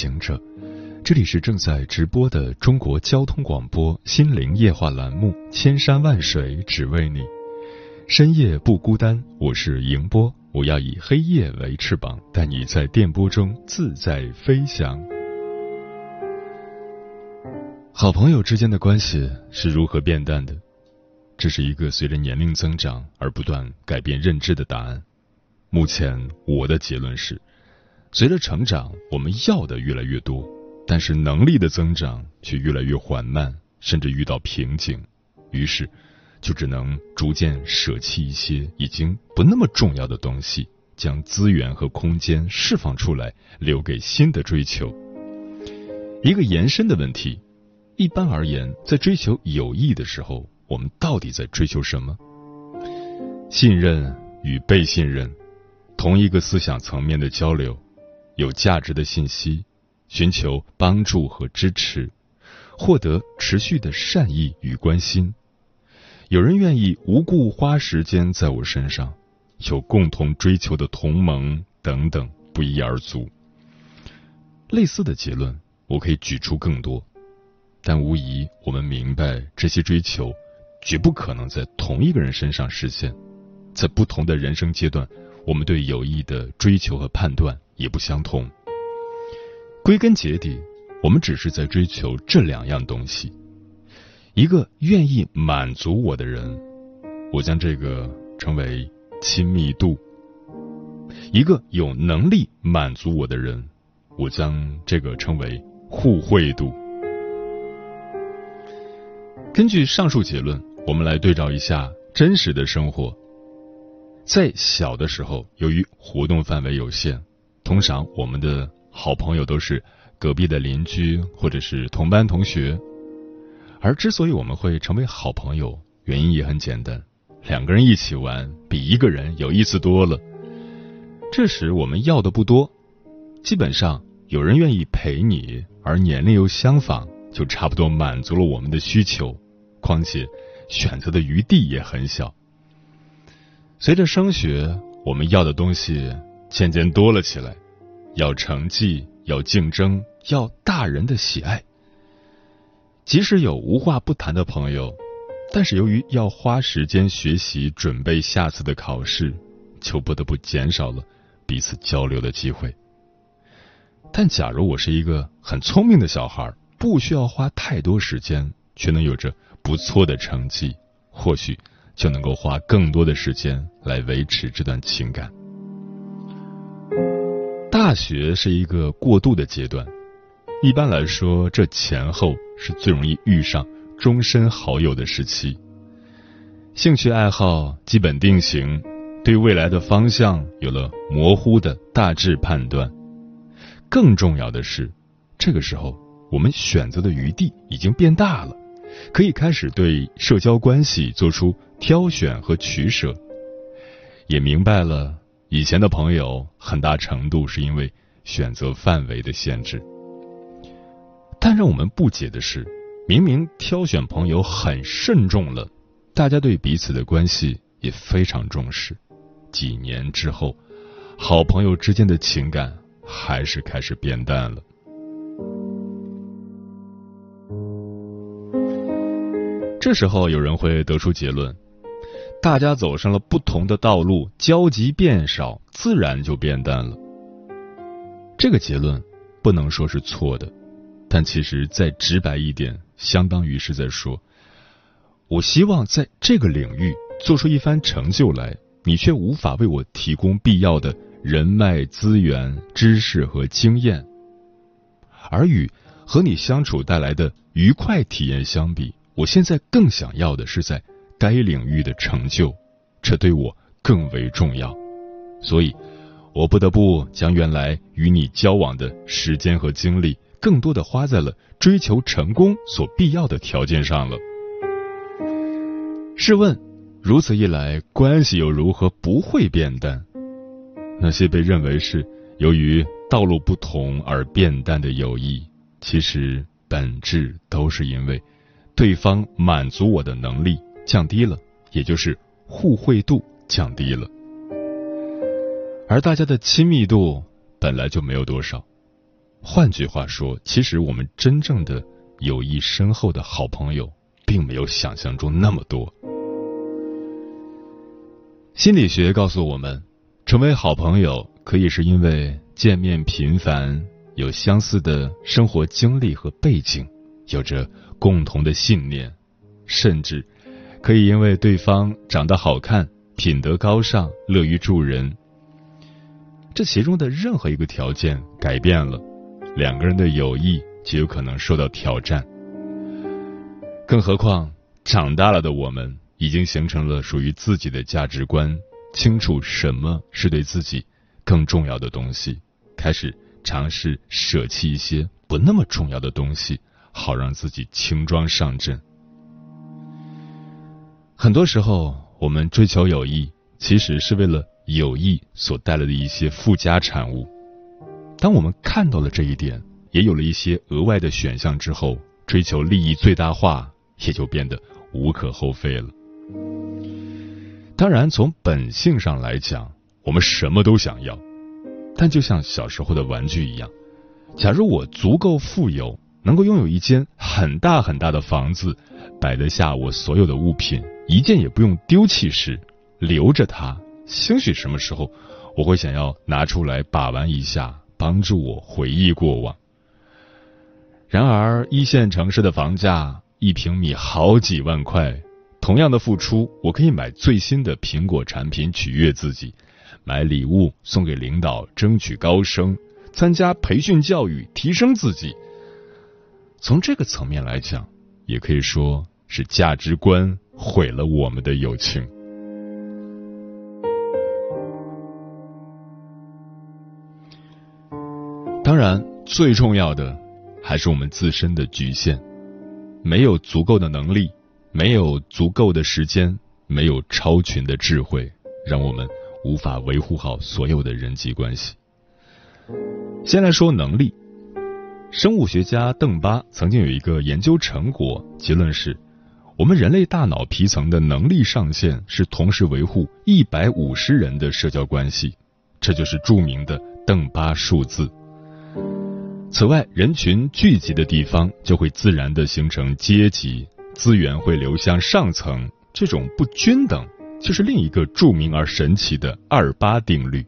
行者，这里是正在直播的中国交通广播心灵夜话栏目《千山万水只为你》，深夜不孤单，我是迎波，我要以黑夜为翅膀，带你在电波中自在飞翔。好朋友之间的关系是如何变淡的？这是一个随着年龄增长而不断改变认知的答案。目前我的结论是。随着成长，我们要的越来越多，但是能力的增长却越来越缓慢，甚至遇到瓶颈。于是，就只能逐渐舍弃一些已经不那么重要的东西，将资源和空间释放出来，留给新的追求。一个延伸的问题：一般而言，在追求友谊的时候，我们到底在追求什么？信任与被信任，同一个思想层面的交流。有价值的信息，寻求帮助和支持，获得持续的善意与关心。有人愿意无故花时间在我身上，有共同追求的同盟等等，不一而足。类似的结论，我可以举出更多，但无疑我们明白，这些追求绝不可能在同一个人身上实现。在不同的人生阶段，我们对友谊的追求和判断。也不相同。归根结底，我们只是在追求这两样东西：一个愿意满足我的人，我将这个称为亲密度；一个有能力满足我的人，我将这个称为互惠度。根据上述结论，我们来对照一下真实的生活。在小的时候，由于活动范围有限。通常我们的好朋友都是隔壁的邻居或者是同班同学，而之所以我们会成为好朋友，原因也很简单，两个人一起玩比一个人有意思多了。这时我们要的不多，基本上有人愿意陪你，而年龄又相仿，就差不多满足了我们的需求。况且选择的余地也很小。随着升学，我们要的东西渐渐多了起来。要成绩，要竞争，要大人的喜爱。即使有无话不谈的朋友，但是由于要花时间学习准备下次的考试，就不得不减少了彼此交流的机会。但假如我是一个很聪明的小孩，不需要花太多时间，却能有着不错的成绩，或许就能够花更多的时间来维持这段情感。大学是一个过渡的阶段，一般来说，这前后是最容易遇上终身好友的时期。兴趣爱好基本定型，对未来的方向有了模糊的大致判断。更重要的是，这个时候我们选择的余地已经变大了，可以开始对社交关系做出挑选和取舍，也明白了。以前的朋友，很大程度是因为选择范围的限制。但让我们不解的是，明明挑选朋友很慎重了，大家对彼此的关系也非常重视。几年之后，好朋友之间的情感还是开始变淡了。这时候，有人会得出结论。大家走上了不同的道路，交集变少，自然就变淡了。这个结论不能说是错的，但其实再直白一点，相当于是在说：我希望在这个领域做出一番成就来，你却无法为我提供必要的人脉资源、知识和经验。而与和你相处带来的愉快体验相比，我现在更想要的是在。该领域的成就，这对我更为重要。所以，我不得不将原来与你交往的时间和精力，更多的花在了追求成功所必要的条件上了。试问，如此一来，关系又如何不会变淡？那些被认为是由于道路不同而变淡的友谊，其实本质都是因为对方满足我的能力降低了，也就是互惠度降低了。而大家的亲密度本来就没有多少。换句话说，其实我们真正的友谊深厚的好朋友，并没有想象中那么多。心理学告诉我们，成为好朋友可以是因为见面频繁，有相似的生活经历和背景，有着共同的信念，甚至可以因为对方长得好看、品德高尚、乐于助人。这其中的任何一个条件改变了，两个人的友谊就有可能受到挑战。更何况，长大了的我们已经形成了属于自己的价值观，清楚什么是对自己更重要的东西，开始尝试舍弃一些不那么重要的东西，好让自己轻装上阵。很多时候，我们追求友谊，其实是为了。友谊所带来的一些附加产物，当我们看到了这一点，也有了一些额外的选项之后，追求利益最大化也就变得无可厚非了。当然，从本性上来讲，我们什么都想要，但就像小时候的玩具一样，假如我足够富有，能够拥有一间很大很大的房子，摆得下我所有的物品，一件也不用丢弃时，留着它。兴许什么时候我会想要拿出来把玩一下，帮助我回忆过往。然而，一线城市的房价一平米好几万块，同样的付出，我可以买最新的苹果产品取悦自己，买礼物送给领导争取高升，参加培训教育提升自己。从这个层面来讲，也可以说是价值观毁了我们的友情。当然，最重要的还是我们自身的局限，没有足够的能力，没有足够的时间，没有超群的智慧，让我们无法维护好所有的人际关系。先来说能力，生物学家邓巴曾经有一个研究成果，结论是，我们人类大脑皮层的能力上限是同时维护一百五十人的社交关系，这就是著名的邓巴数字。此外，人群聚集的地方就会自然的形成阶级，资源会流向上层。这种不均等，就是另一个著名而神奇的二八定律。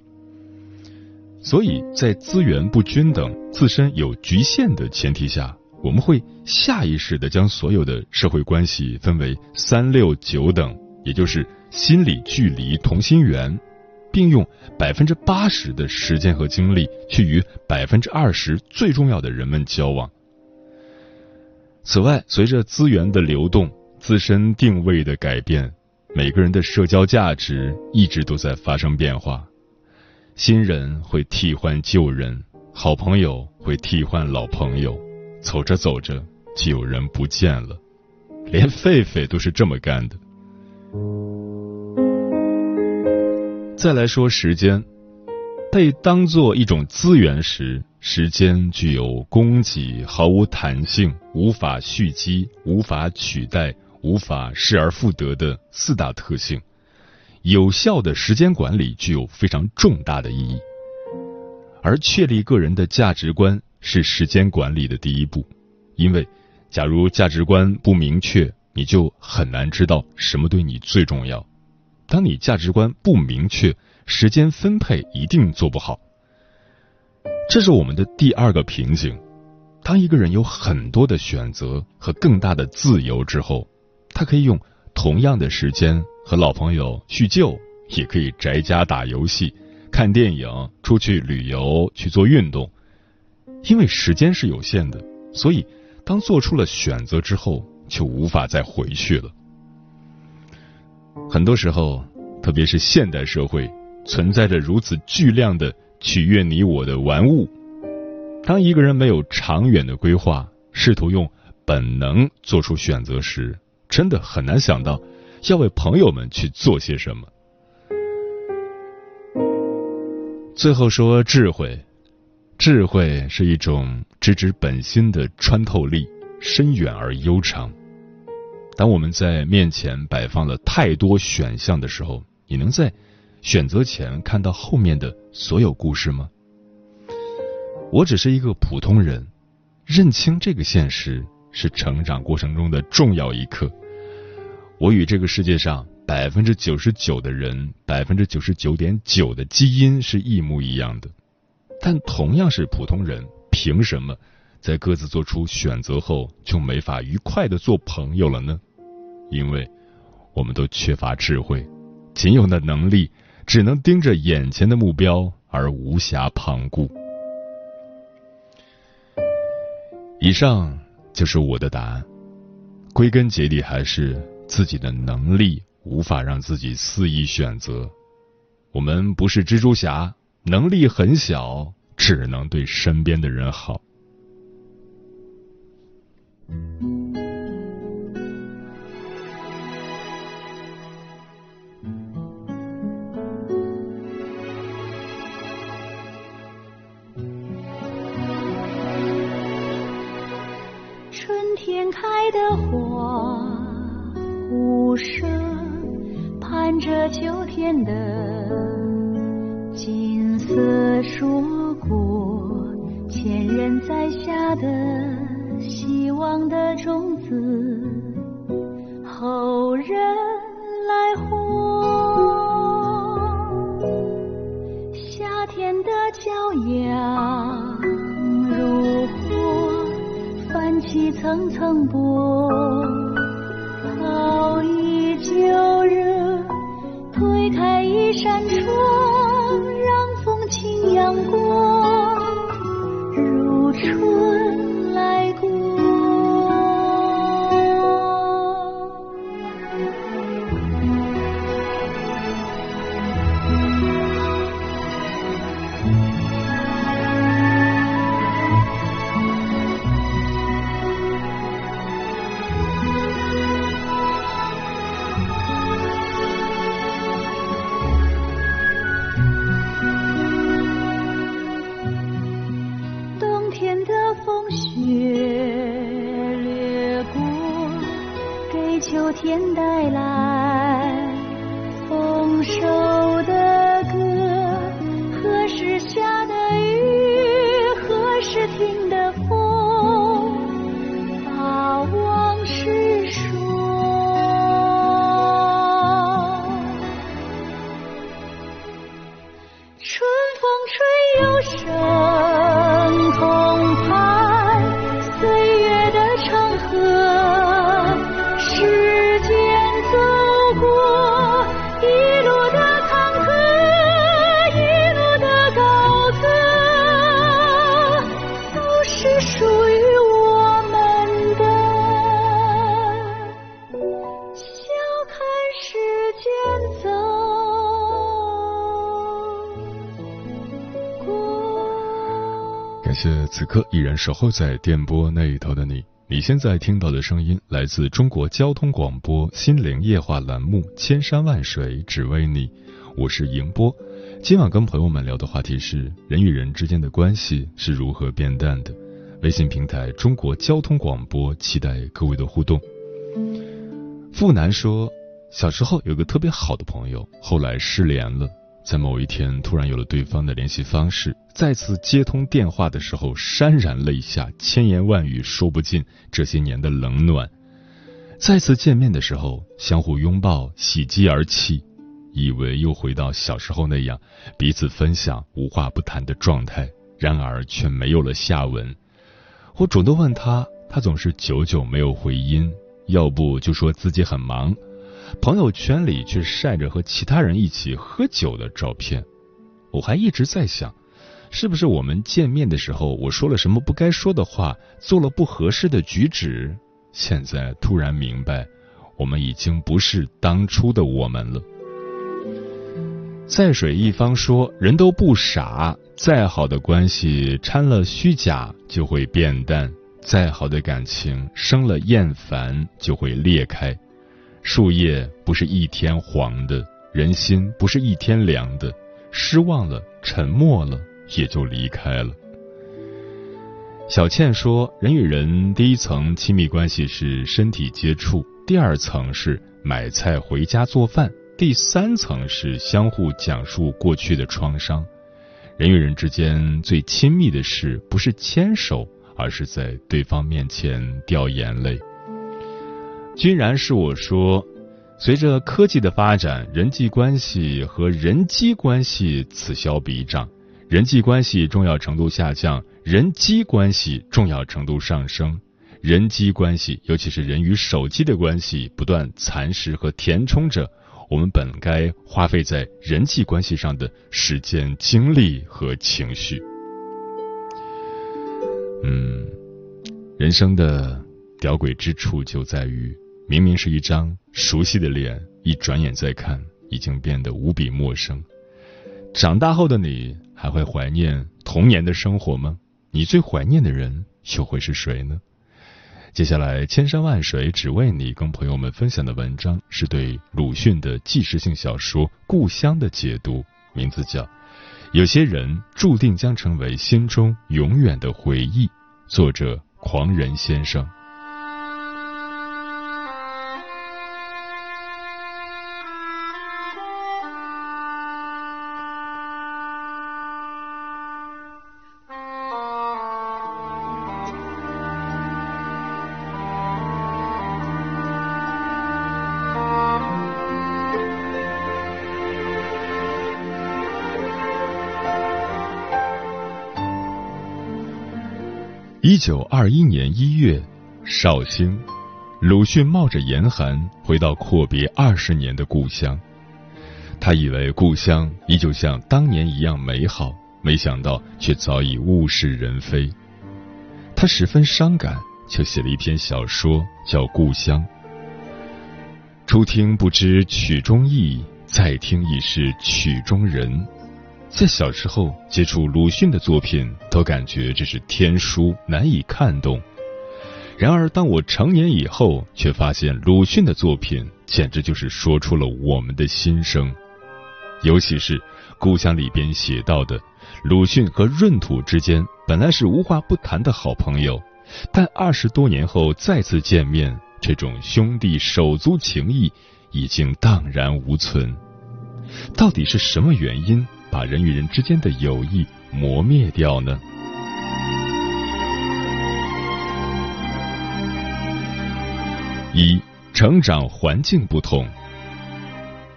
所以在资源不均等、自身有局限的前提下，我们会下意识的将所有的社会关系分为三六九等，也就是心理距离同心圆。并用百分之八十的时间和精力去与百分之二十最重要的人们交往。此外，随着资源的流动、自身定位的改变，每个人的社交价值一直都在发生变化。新人会替换旧人，好朋友会替换老朋友，走着走着就有人不见了。连狒狒都是这么干的。再来说时间，被当做一种资源时，时间具有供给、毫无弹性、无法蓄积、无法取代、无法失而复得的四大特性。有效的时间管理具有非常重大的意义，而确立个人的价值观是时间管理的第一步。因为，假如价值观不明确，你就很难知道什么对你最重要。当你价值观不明确，时间分配一定做不好。这是我们的第二个瓶颈。当一个人有很多的选择和更大的自由之后，他可以用同样的时间和老朋友叙旧，也可以宅家打游戏、看电影、出去旅游、去做运动。因为时间是有限的，所以当做出了选择之后，就无法再回去了。很多时候，特别是现代社会，存在着如此巨量的取悦你我的玩物。当一个人没有长远的规划，试图用本能做出选择时，真的很难想到要为朋友们去做些什么。最后说智慧，智慧是一种直指本心的穿透力，深远而悠长。当我们在面前摆放了太多选项的时候，你能在选择前看到后面的所有故事吗？我只是一个普通人，认清这个现实是成长过程中的重要一课。我与这个世界上百分之九十九的人，百分之九十九点九的基因是一模一样的，但同样是普通人，凭什么？在各自做出选择后，就没法愉快的做朋友了呢？因为我们都缺乏智慧，仅有的能力只能盯着眼前的目标，而无暇旁顾。以上就是我的答案。归根结底，还是自己的能力无法让自己肆意选择。我们不是蜘蛛侠，能力很小，只能对身边的人好。春天开的花无声，盼着秋天的金色硕果，前人栽下的。希望的种子，后人来获。夏天的骄阳如火，泛起层层波。刻依然守候在电波那一头的你。你现在听到的声音来自中国交通广播心灵夜话栏目《千山万水只为你》，我是迎波。今晚跟朋友们聊的话题是人与人之间的关系是如何变淡的。微信平台中国交通广播，期待各位的互动。富南说，小时候有个特别好的朋友，后来失联了。在某一天，突然有了对方的联系方式，再次接通电话的时候，潸然泪下，千言万语说不尽这些年的冷暖。再次见面的时候，相互拥抱，喜极而泣，以为又回到小时候那样彼此分享、无话不谈的状态，然而却没有了下文。我主动问他，他总是久久没有回音，要不就说自己很忙。朋友圈里却晒着和其他人一起喝酒的照片，我还一直在想，是不是我们见面的时候我说了什么不该说的话，做了不合适的举止？现在突然明白，我们已经不是当初的我们了。在水一方说：“人都不傻，再好的关系掺了虚假就会变淡，再好的感情生了厌烦就会裂开。树叶不是一天黄的，人心不是一天凉的，失望了，沉默了，也就离开了。”小倩说：“人与人第一层亲密关系是身体接触，第二层是买菜回家做饭。”第三层是相互讲述过去的创伤，人与人之间最亲密的事不是牵手，而是在对方面前掉眼泪。君然是我说，随着科技的发展，人际关系和人机关系此消彼长，人际关系重要程度下降，人机关系重要程度上升。人机关系，尤其是人与手机的关系，不断蚕食和填充着。我们本该花费在人际关系上的时间、精力和情绪。嗯，人生的吊诡之处就在于，明明是一张熟悉的脸，一转眼再看，已经变得无比陌生。长大后的你，还会怀念童年的生活吗？你最怀念的人又会是谁呢？接下来，千山万水只为你，跟朋友们分享的文章是对鲁迅的纪实性小说《故乡》的解读，名字叫《有些人注定将成为心中永远的回忆》，作者狂人先生。一九二一年一月，绍兴，鲁迅冒着严寒回到阔别二十年的故乡。他以为故乡依旧像当年一样美好，没想到却早已物是人非。他十分伤感，就写了一篇小说，叫《故乡》。初听不知曲中意，再听已是曲中人。在小时候接触鲁迅的作品，都感觉这是天书，难以看懂。然而，当我成年以后，却发现鲁迅的作品简直就是说出了我们的心声。尤其是《故乡》里边写到的，鲁迅和闰土之间本来是无话不谈的好朋友，但二十多年后再次见面，这种兄弟手足情谊已经荡然无存。到底是什么原因？把人与人之间的友谊磨灭掉呢？一成长环境不同，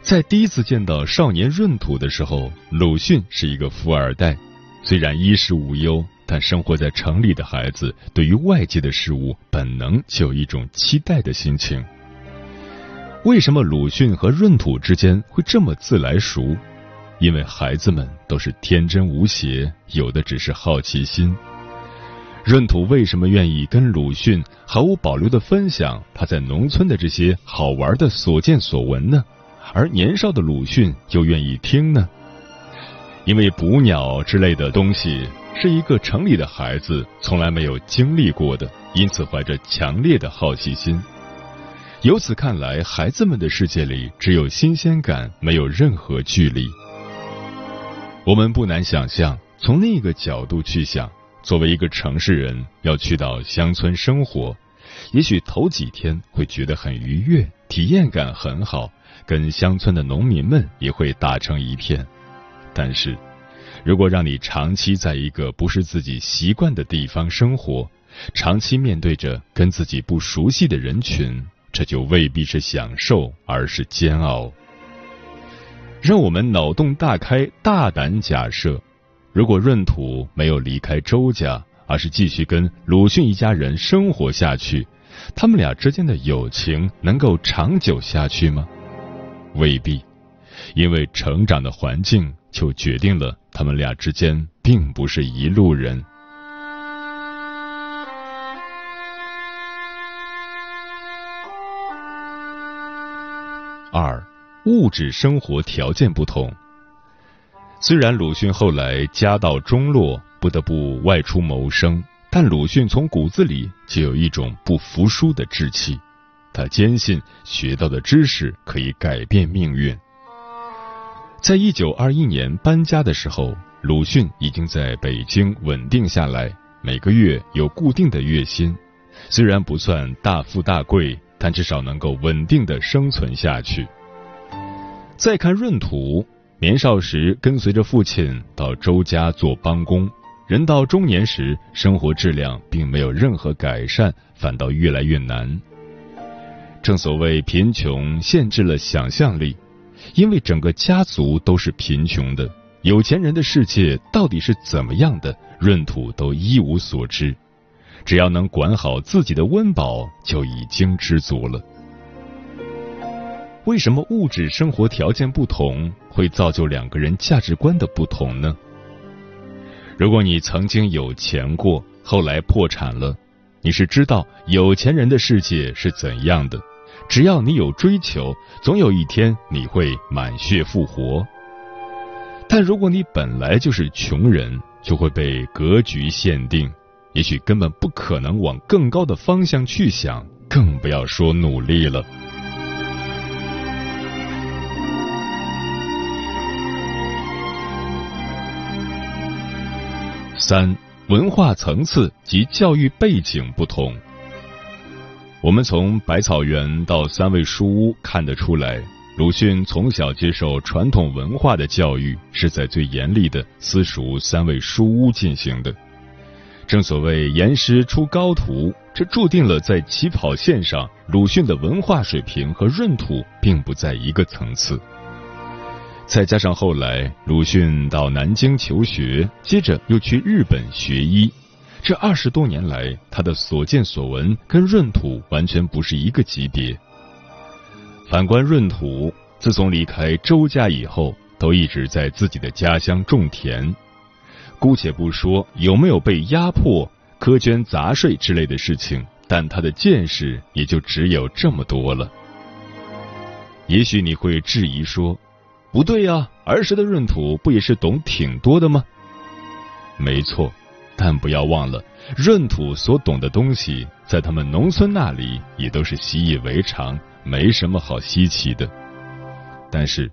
在第一次见到少年闰土的时候，鲁迅是一个富二代，虽然衣食无忧，但生活在城里的孩子对于外界的事物本能就有一种期待的心情。为什么鲁迅和闰土之间会这么自来熟？因为孩子们都是天真无邪，有的只是好奇心。闰土为什么愿意跟鲁迅毫无保留的分享他在农村的这些好玩的所见所闻呢？而年少的鲁迅又愿意听呢？因为捕鸟之类的东西是一个城里的孩子从来没有经历过的，因此怀着强烈的好奇心。由此看来，孩子们的世界里只有新鲜感，没有任何距离。我们不难想象，从另一个角度去想，作为一个城市人，要去到乡村生活，也许头几天会觉得很愉悦，体验感很好，跟乡村的农民们也会打成一片。但是，如果让你长期在一个不是自己习惯的地方生活，长期面对着跟自己不熟悉的人群，这就未必是享受，而是煎熬。让我们脑洞大开，大胆假设：如果闰土没有离开周家，而是继续跟鲁迅一家人生活下去，他们俩之间的友情能够长久下去吗？未必，因为成长的环境就决定了他们俩之间并不是一路人。物质生活条件不同。虽然鲁迅后来家道中落，不得不外出谋生，但鲁迅从骨子里就有一种不服输的志气。他坚信学到的知识可以改变命运。在一九二一年搬家的时候，鲁迅已经在北京稳定下来，每个月有固定的月薪，虽然不算大富大贵，但至少能够稳定的生存下去。再看闰土。年少时跟随着父亲到周家做帮工，人到中年时，生活质量并没有任何改善，反倒越来越难。正所谓贫穷限制了想象力，因为整个家族都是贫穷的，有钱人的世界到底是怎么样的，闰土都一无所知。只要能管好自己的温饱，就已经知足了。为什么物质生活条件不同会造就两个人价值观的不同呢？如果你曾经有钱过，后来破产了，你是知道有钱人的世界是怎样的。只要你有追求，总有一天你会满血复活。但如果你本来就是穷人，就会被格局限定，也许根本不可能往更高的方向去想，更不要说努力了。三文化层次及教育背景不同。我们从百草园到三味书屋看得出来，鲁迅从小接受传统文化的教育是在最严厉的私塾三味书屋进行的。正所谓严师出高徒，这注定了在起跑线上，鲁迅的文化水平和闰土并不在一个层次。再加上后来鲁迅到南京求学，接着又去日本学医，这二十多年来，他的所见所闻跟闰土完全不是一个级别。反观闰土，自从离开周家以后，都一直在自己的家乡种田。姑且不说有没有被压迫、苛捐杂税之类的事情，但他的见识也就只有这么多了。也许你会质疑说。不对呀，儿时的闰土不也是懂挺多的吗？没错，但不要忘了，闰土所懂的东西，在他们农村那里也都是习以为常，没什么好稀奇的。但是，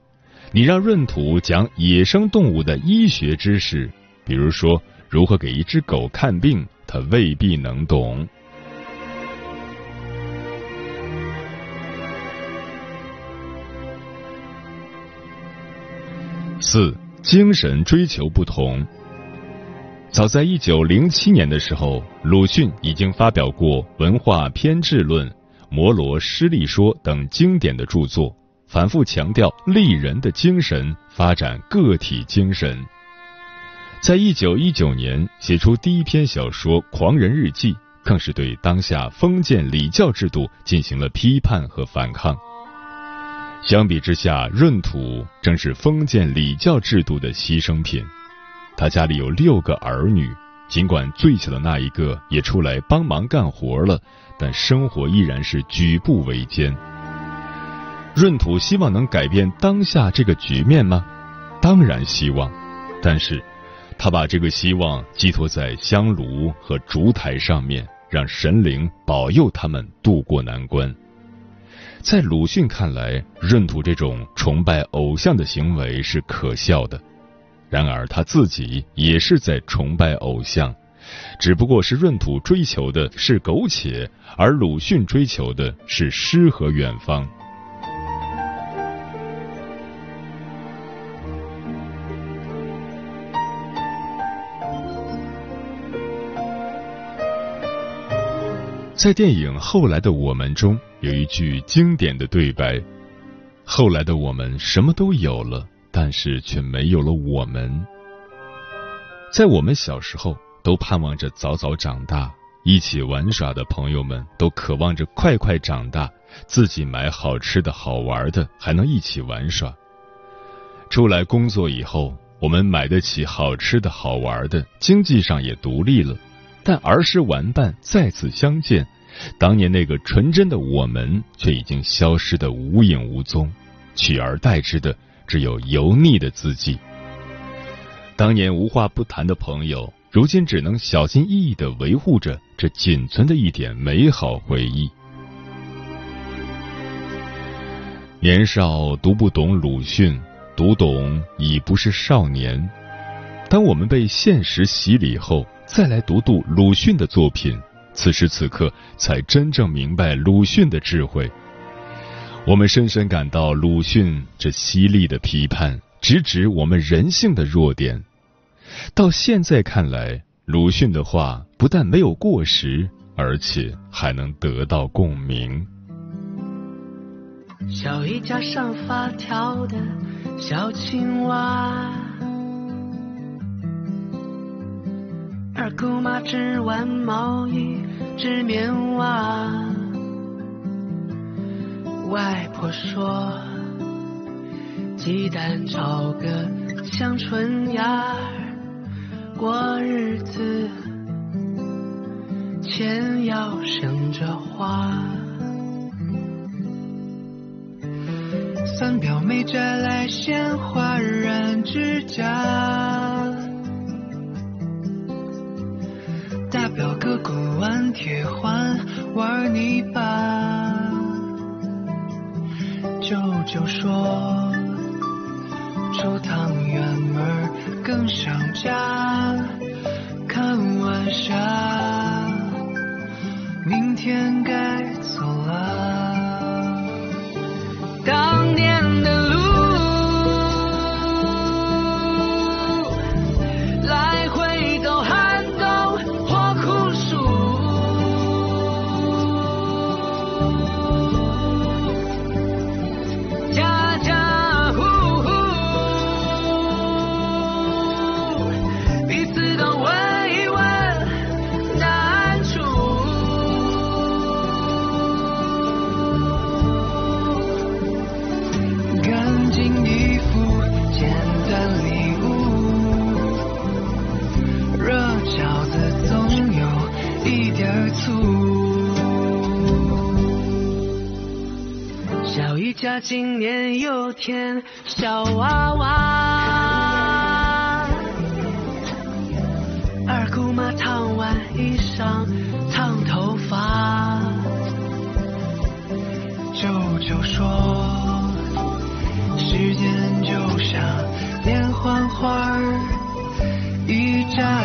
你让闰土讲野生动物的医学知识，比如说如何给一只狗看病，他未必能懂。四精神追求不同。早在一九零七年的时候，鲁迅已经发表过《文化偏执论》《摩罗诗力说》等经典的著作，反复强调立人的精神，发展个体精神。在一九一九年写出第一篇小说《狂人日记》，更是对当下封建礼教制度进行了批判和反抗。相比之下，闰土正是封建礼教制度的牺牲品。他家里有六个儿女，尽管最小的那一个也出来帮忙干活了，但生活依然是举步维艰。闰土希望能改变当下这个局面吗？当然希望，但是他把这个希望寄托在香炉和烛台上面，让神灵保佑他们渡过难关。在鲁迅看来，闰土这种崇拜偶像的行为是可笑的。然而他自己也是在崇拜偶像，只不过是闰土追求的是苟且，而鲁迅追求的是诗和远方。在电影《后来的我们》中。有一句经典的对白：“后来的我们什么都有了，但是却没有了我们。在我们小时候，都盼望着早早长大，一起玩耍的朋友们都渴望着快快长大，自己买好吃的好玩的，还能一起玩耍。出来工作以后，我们买得起好吃的好玩的，经济上也独立了，但儿时玩伴再次相见。”当年那个纯真的我们，却已经消失的无影无踪。取而代之的只有油腻的字迹。当年无话不谈的朋友，如今只能小心翼翼的维护着这仅存的一点美好回忆。年少读不懂鲁迅，读懂已不是少年。当我们被现实洗礼后，再来读读鲁迅的作品，此时此刻才真正明白鲁迅的智慧。我们深深感到鲁迅这犀利的批判，直指我们人性的弱点。到现在看来，鲁迅的话不但没有过时，而且还能得到共鸣。小衣架上发条的小青蛙，二姑妈织完毛衣织棉袜，外婆说鸡蛋炒个香椿芽，过日子钱要省着花。三表妹摘来鲜花染指甲，铁环玩泥巴，舅舅说出趟远门更想家，看晚霞，明天该天小娃娃，二姑妈烫完衣裳烫头发，舅舅说。时间就像连环画，一眨